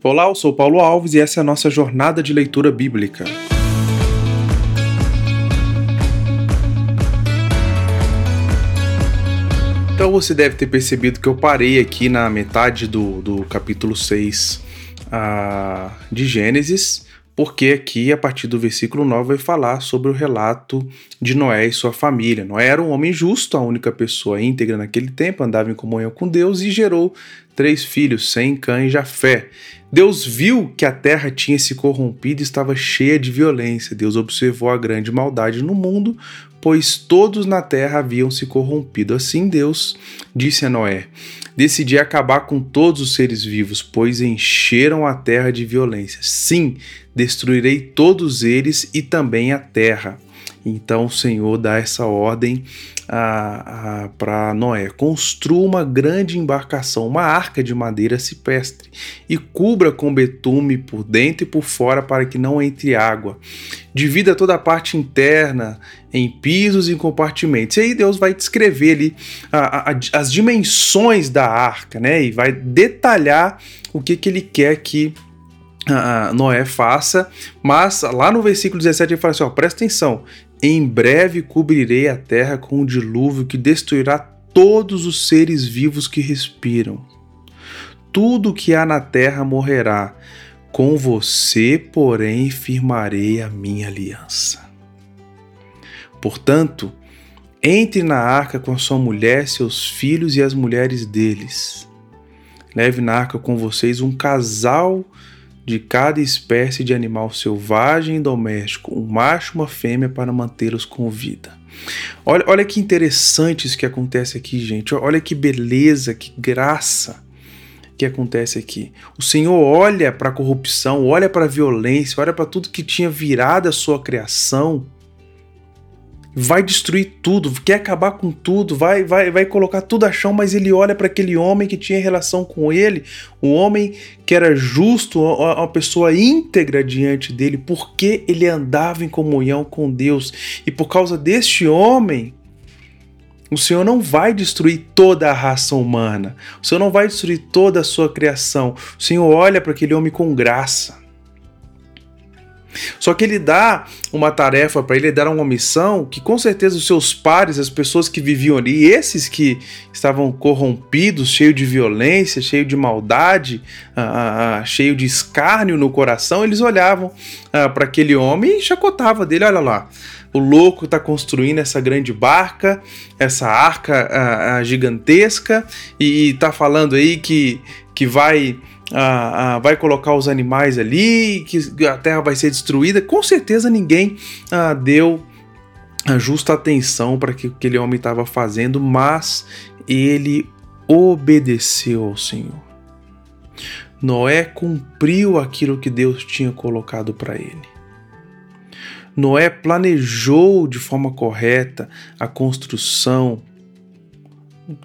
Olá, eu sou Paulo Alves e essa é a nossa jornada de leitura bíblica. Então você deve ter percebido que eu parei aqui na metade do, do capítulo 6 uh, de Gênesis, porque aqui, a partir do versículo 9, vai falar sobre o relato de Noé e sua família. Noé era um homem justo, a única pessoa íntegra naquele tempo, andava em comunhão com Deus e gerou três filhos, Sem, Cã e Jafé. Deus viu que a terra tinha se corrompido e estava cheia de violência. Deus observou a grande maldade no mundo, pois todos na terra haviam se corrompido. Assim Deus disse a Noé: Decidi acabar com todos os seres vivos, pois encheram a terra de violência. Sim, destruirei todos eles e também a terra. Então o Senhor dá essa ordem para Noé: construa uma grande embarcação, uma arca de madeira cipestre, e cubra com betume por dentro e por fora para que não entre água. Divida toda a parte interna em pisos e compartimentos. E aí Deus vai descrever ali a, a, as dimensões da arca, né? E vai detalhar o que, que ele quer que Noé faça, mas lá no versículo 17 ele fala assim: ó, presta atenção, em breve cobrirei a terra com um dilúvio que destruirá todos os seres vivos que respiram. Tudo que há na terra morrerá. Com você, porém, firmarei a minha aliança. Portanto, entre na arca com a sua mulher, seus filhos e as mulheres deles. Leve na arca com vocês um casal cada espécie de animal selvagem e doméstico, um macho e uma fêmea para mantê-los com vida. Olha, olha que interessante isso que acontece aqui, gente. Olha que beleza, que graça que acontece aqui. O Senhor olha para a corrupção, olha para a violência, olha para tudo que tinha virado a sua criação vai destruir tudo, quer acabar com tudo, vai vai vai colocar tudo a chão, mas ele olha para aquele homem que tinha relação com ele, o homem que era justo, uma pessoa íntegra diante dele, porque ele andava em comunhão com Deus. E por causa deste homem, o Senhor não vai destruir toda a raça humana. O Senhor não vai destruir toda a sua criação. O Senhor olha para aquele homem com graça. Só que ele dá uma tarefa para ele, dar uma missão que com certeza os seus pares, as pessoas que viviam ali, esses que estavam corrompidos, cheio de violência, cheio de maldade, uh, uh, cheio de escárnio no coração, eles olhavam uh, para aquele homem e chacotava dele, olha lá, o louco está construindo essa grande barca, essa arca gigantesca e está falando aí que, que vai ah, ah, vai colocar os animais ali, que a terra vai ser destruída. Com certeza ninguém ah, deu a justa atenção para que aquele homem estava fazendo, mas ele obedeceu ao Senhor. Noé cumpriu aquilo que Deus tinha colocado para ele. Noé planejou de forma correta a construção,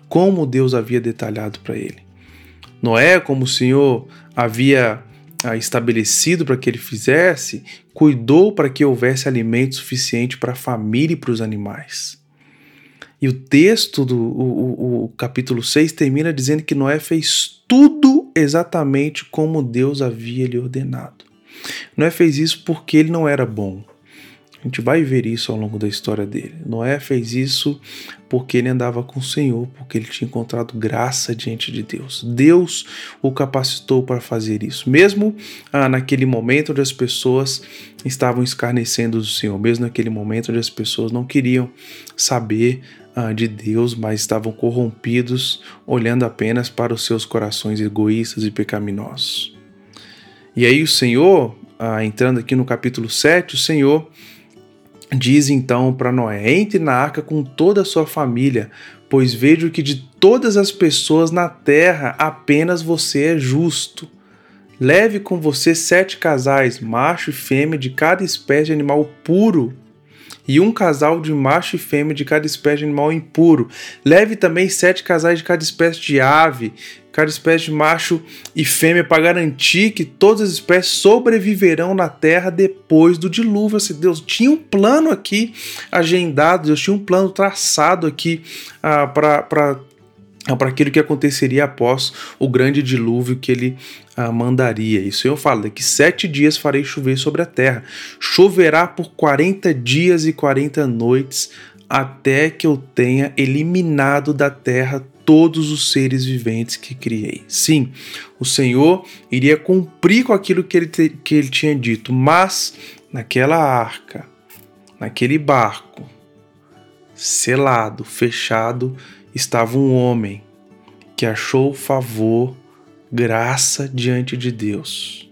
como Deus havia detalhado para ele. Noé, como o Senhor havia ah, estabelecido para que ele fizesse, cuidou para que houvesse alimento suficiente para a família e para os animais. E o texto do o, o, o capítulo 6 termina dizendo que Noé fez tudo exatamente como Deus havia lhe ordenado. Noé fez isso porque ele não era bom. A gente vai ver isso ao longo da história dele. Noé fez isso porque ele andava com o Senhor, porque ele tinha encontrado graça diante de Deus. Deus o capacitou para fazer isso, mesmo ah, naquele momento onde as pessoas estavam escarnecendo do Senhor, mesmo naquele momento onde as pessoas não queriam saber ah, de Deus, mas estavam corrompidos, olhando apenas para os seus corações egoístas e pecaminosos. E aí o Senhor, ah, entrando aqui no capítulo 7, o Senhor Diz então para Noé: entre na arca com toda a sua família, pois vejo que de todas as pessoas na terra apenas você é justo. Leve com você sete casais, macho e fêmea de cada espécie de animal puro, e um casal de macho e fêmea de cada espécie de animal impuro. Leve também sete casais de cada espécie de ave, cada espécie de macho e fêmea, para garantir que todas as espécies sobreviverão na terra depois do dilúvio. Assim, Deus tinha um plano aqui agendado, Deus tinha um plano traçado aqui ah, para para aquilo que aconteceria após o grande dilúvio que ele ah, mandaria. E o Senhor fala: daqui sete dias farei chover sobre a terra, choverá por 40 dias e 40 noites, até que eu tenha eliminado da terra todos os seres viventes que criei. Sim, o Senhor iria cumprir com aquilo que ele, que ele tinha dito, mas naquela arca, naquele barco, selado, fechado, estava um homem que achou favor, graça diante de Deus.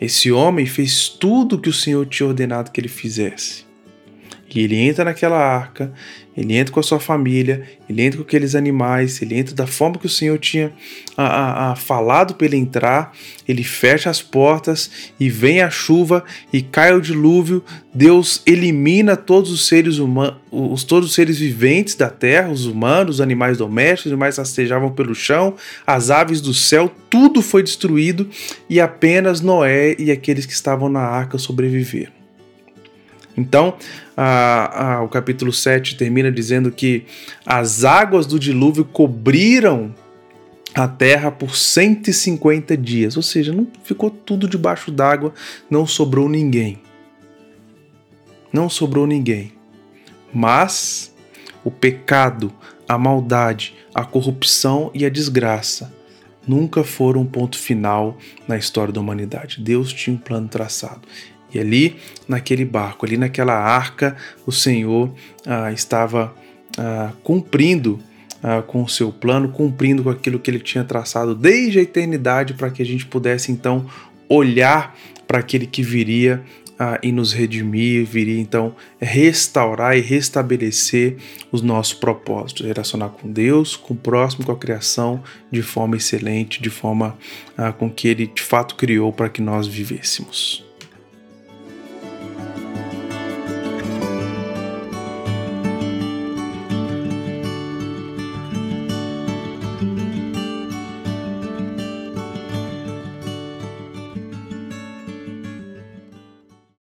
Esse homem fez tudo o que o Senhor tinha ordenado que ele fizesse. E ele entra naquela arca, ele entra com a sua família, ele entra com aqueles animais, ele entra da forma que o Senhor tinha a, a, a falado para ele entrar, ele fecha as portas e vem a chuva e cai o dilúvio. Deus elimina todos os seres humanos, os, todos os seres viventes da terra, os humanos, os animais domésticos, os animais rastejavam pelo chão, as aves do céu, tudo foi destruído e apenas Noé e aqueles que estavam na arca sobreviveram. Então, a, a, o capítulo 7 termina dizendo que as águas do dilúvio cobriram a terra por 150 dias, ou seja, não ficou tudo debaixo d'água, não sobrou ninguém. Não sobrou ninguém. Mas o pecado, a maldade, a corrupção e a desgraça nunca foram um ponto final na história da humanidade. Deus tinha um plano traçado. E ali, naquele barco, ali naquela arca, o Senhor ah, estava ah, cumprindo ah, com o seu plano, cumprindo com aquilo que ele tinha traçado desde a eternidade, para que a gente pudesse então olhar para aquele que viria ah, e nos redimir, viria então restaurar e restabelecer os nossos propósitos, relacionar com Deus, com o próximo, com a criação, de forma excelente, de forma ah, com que Ele de fato criou para que nós vivêssemos.